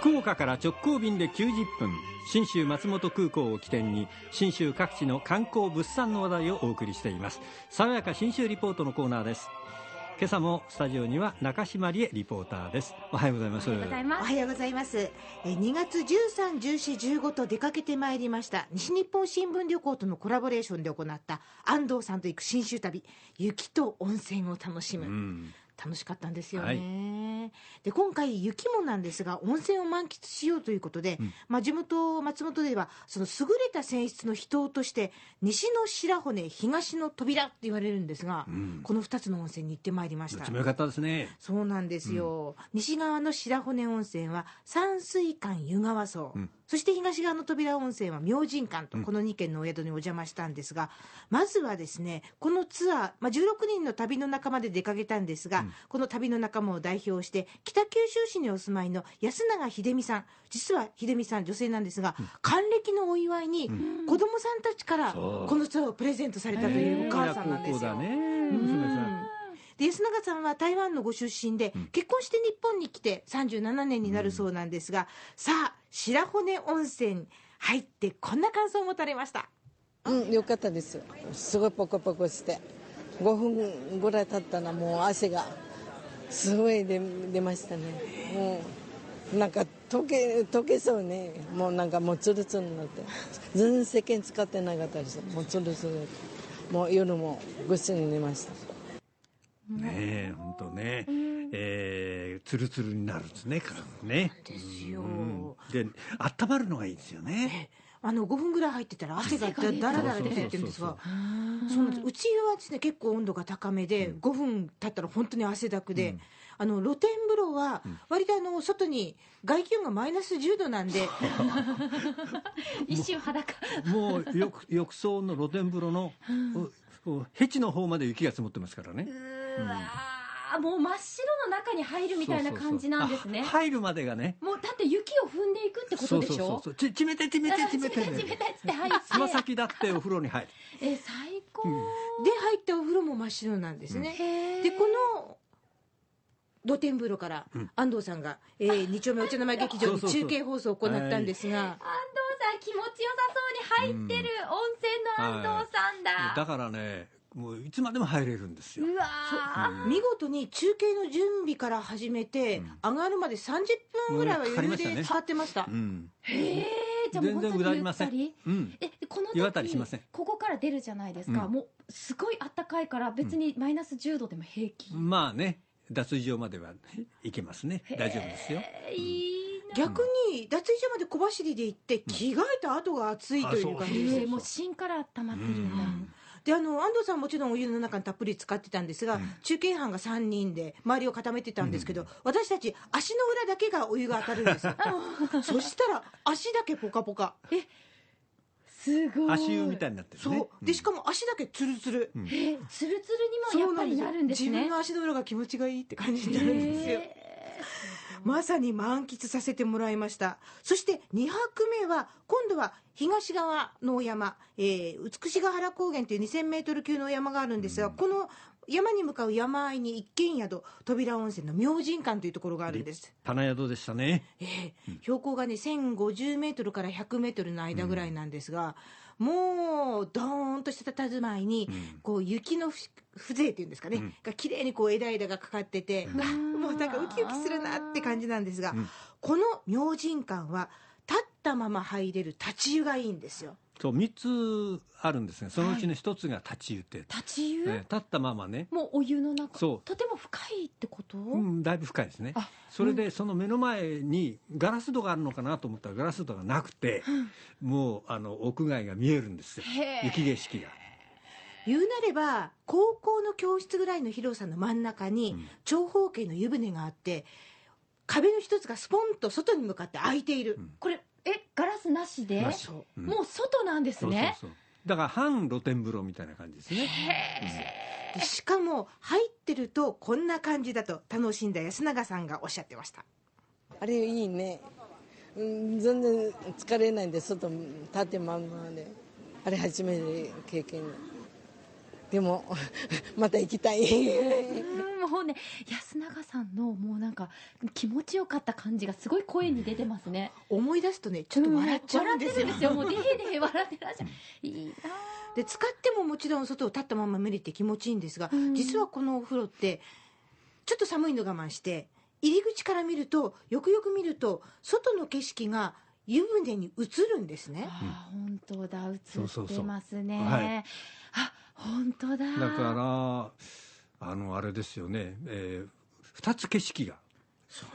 福岡から直行便で90分信州松本空港を起点に信州各地の観光物産の話題をお送りしています。爽やか信州リポートのコーナーです。今朝もスタジオには中島理恵リポーターです。おはようございます。おはようございます。え2月13、14、15と出かけてまいりました西日本新聞旅行とのコラボレーションで行った安藤さんと行く新州旅雪と温泉を楽しむ、うん。楽しかったんですよね、で今回雪もなんですが温泉を満喫しようということで、まあ、地元松本ではその優れた泉質の秘湯として西の白骨東の扉って言われるんですが、ん。この2つの温泉に行ってまいりました。どっちも良かったですね。そうなんですよ、西側の白骨温泉は山水館湯川荘、ん。そして東側の扉温泉は明神館とこの2軒のお宿にお邪魔したんですが、まずはですねこのツアー、まあ、16人の旅の仲間で出かけたんですが、この旅の仲間を代表して北九州市にお住まいの安永秀美さん。実は秀美さん女性なんですが、還暦のお祝いに子供さんたちからこのツアーをプレゼントされたというお母さんなんですよ。で安永さんは台湾のご出身で、結婚して日本に来て37年になるそうなんですが、さあ白骨温泉入ってこんな感想を持たれました。うん、よかったです。すごいポコポコして。5分ぐらい経ったらもう汗がすごい出出ましたね。もうなんか溶け溶けそうね。もうなんかもうツルツルになって。全然石鹸使ってなかったです。もうツルツル。もう夜もぐっすり寝ました。ねえ本当ね、えー、つるつるになるんですね体ねですようんで温まるのがいいですよねあの5分ぐらい入ってたら汗がだだらだら出てってるんですがそうなんです。うちはですね結構温度が高めで、5分経ったら本当に汗だくで、あの露天風呂は割とあの外に外気温がマイナス10度なんで一瞬裸。もう浴浴槽の露天風呂の、ううヘチの方まで雪が積もってますからね。うわーもう真っ白の中に入るみたいな感じなんですね。そうそうそう。あ入るまでがね。もうだって雪を踏んでいくってことでしょ？そうそうそう。ちちめてちめてちめて。冷たい冷たいって入ってつま先だってお風呂に入る。え最高、で入ったお風呂も真っ白なんですね、へー。でこの露天風呂から安藤さんが、えー、二丁目お茶の間劇場にそうそうそう。中継放送を行ったんですが、安藤さん気持ちよさそうに入ってる。温泉の安藤さんだ、だからねもういつまでも入れるんですよ。うわー。見事に中継の準備から始めて、上がるまで30分ぐらいは余裕で使ってました、うん。へえじゃあもう全然本当にゆうだり。ません。ったりうん。えこの時湯あたりしません。ここから出るじゃないですか、うん。もうすごい暖かいから別にマイナス10度でも平気、まあね脱衣所まではいけますね。大丈夫ですよ。逆に脱衣所まで小走りで行って着替えた後が暑いという感じですよ。えーもう芯から温まってるんだ、であの安藤さんはもちろんお湯の中にたっぷり使ってたんですが、中継班が3人で周りを固めてたんですけど、私たち足の裏だけがお湯が当たるんですよ。そしたら足だけポカポカ。すごい。足湯みたいになってるね。そう。でしかも足だけツルツル、えーツルツルにもやっぱりなるんですね。自分の足の裏が気持ちがいいって感じになるんですよ、えまさに満喫させてもらいました。そして2泊目は今度は東側のお山、えー、美しが原高原という2000メートル級のお山があるんですが、この山に向かう山あいに一軒宿扉温泉の明神館というところがあるんです。パナ宿でしたね。ええ標高がね1050メートルから100メートルの間ぐらいなんですが、もうドーンとした佇まいに、こう雪のふ風情っていうんですかね、が綺麗にこう枝々がかかってて、うわもうなんかウキウキするなって感じなんですが、この明神館は立ったまま入れる立ち湯がいいんですよ。そう3つあるんですがそのうちの1つが立ち湯って、立ち湯、ね立ったままね、もうお湯の中。そう。とても深いってこと、うん、だいぶ深いですね。あそれでその目の前にガラス戸があるのかなと思ったらガラス戸がなくて、もうあの屋外が見えるんですよ。雪景色が。言うなれば高校の教室ぐらいの広さの真ん中に長方形の湯船があって壁の一つがスポンと外に向かって開いている、これえガラスなしでなし。そうもう外なんですね。そうそうだから半露天風呂みたいな感じですね。でしかも入ってるとこんな感じだと楽しんだ安永さんがおっしゃってました。あれいいね、うん、全然疲れないんで外立ってまんまで。あれ初めて経験。でも また行きたい。う んもうね安永さんのもうなんか気持ちよかった感じがすごい声に出てますね。思い出すとねちょっと笑っちゃうんですよ,、笑ってるんですよもうデヘデヘ笑ってらっしゃるいいなで使ってももちろん外を立ったまま無理って気持ちいいんですが、うん。実はこのお風呂ってちょっと寒いの我慢して入り口から見るとよくよく見ると外の景色が湯船に映るんですね。あー本当だ。映そうそうそう。ってますねはい。あ本当だ。だから、あの、あれですよね、えー二つ景色が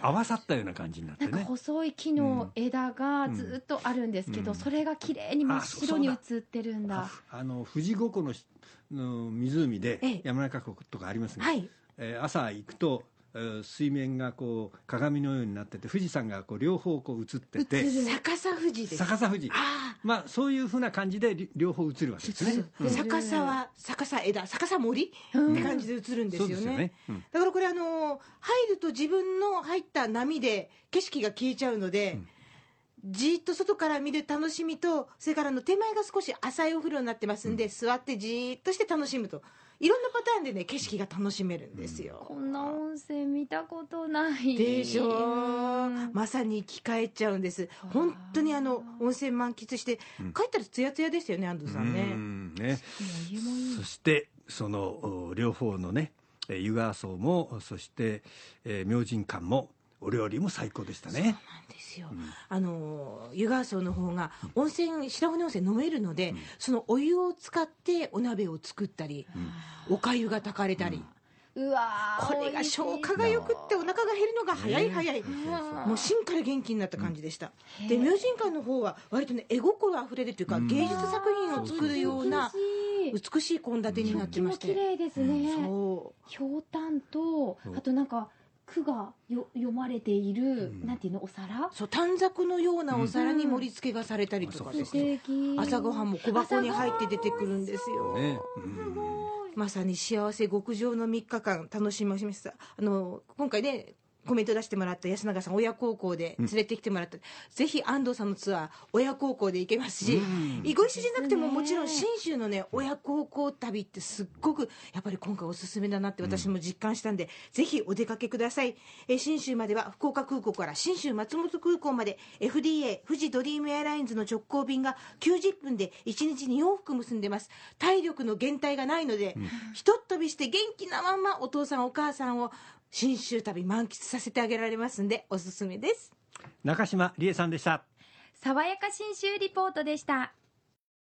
合わさったような感じになってなんかね。細い木の枝がずっとあるんですけど、うん。それが綺麗に真っ白に映ってるんだ。あの富士五湖のしの湖でええ。山中湖とかありますね、はい。えー朝行くと、えー水面がこう鏡のようになってて富士山がこう両方こう映ってて。逆さ富士です。逆さ富士。あまあそういうふうな感じでり両方映るわけですね、逆さは逆さ枝逆さ森、うん。って感じで映るんですよね。よね、うん。だからこれあの入ると自分の入った波で景色が消えちゃうので、じーっと外から見る楽しみとそれからあの手前が少し浅いお風呂になってますんで、座ってじーっとして楽しむといろんなパターンでね景色が楽しめるんですよ、こんな温泉見たことない。でしょう。うん。まさに生き返っちゃうんです。本当にあの温泉満喫して帰ったらツヤツヤですよね安藤さんね、うん。ね。そしてそのお両方のねえー湯川荘もそして、えー明神館もお料理も最高でしたね。なんですよ、あの湯川荘の方が温泉白骨温泉飲めるので、そのお湯を使ってお鍋を作ったり、お粥が炊かれたり、うわーこれが消化がよくってお腹が減るのが早い早い、もう芯から元気になった感じでした、で明神館の方は割とね絵心あふれるというか、芸術作品を作るような美しい。献立になってまして、綺麗ですね。そう。ひょうたんとそう。あとなんか句がよ読まれている、なんていうのお皿？そう短冊のようなお皿に盛り付けがされたりとか。です素ね、敵。朝ごはんも小箱に入って出てくるんですよ、ね、うん。まさに幸せ極上の3日間楽しみました。あの今回ねコメント出してもらった安永さん親孝行で連れてきてもらった、ぜひ安藤さんのツアー親孝行で行けますし、ご一緒じゃなくてももちろん信州のね親孝行旅ってすっごくやっぱり今回おすすめだなって私も実感したんで、ぜひお出かけください。え信州までは福岡空港から信州松本空港まで FDA 富士ドリームエアラインズの直行便が90分で1日に往復結んでます。体力の減退がないので、ひとっ飛びして元気なままお父さんお母さんを信州旅満喫させてあげられますんでおすすめです。中島理恵さんでした。爽やか新州リポートでした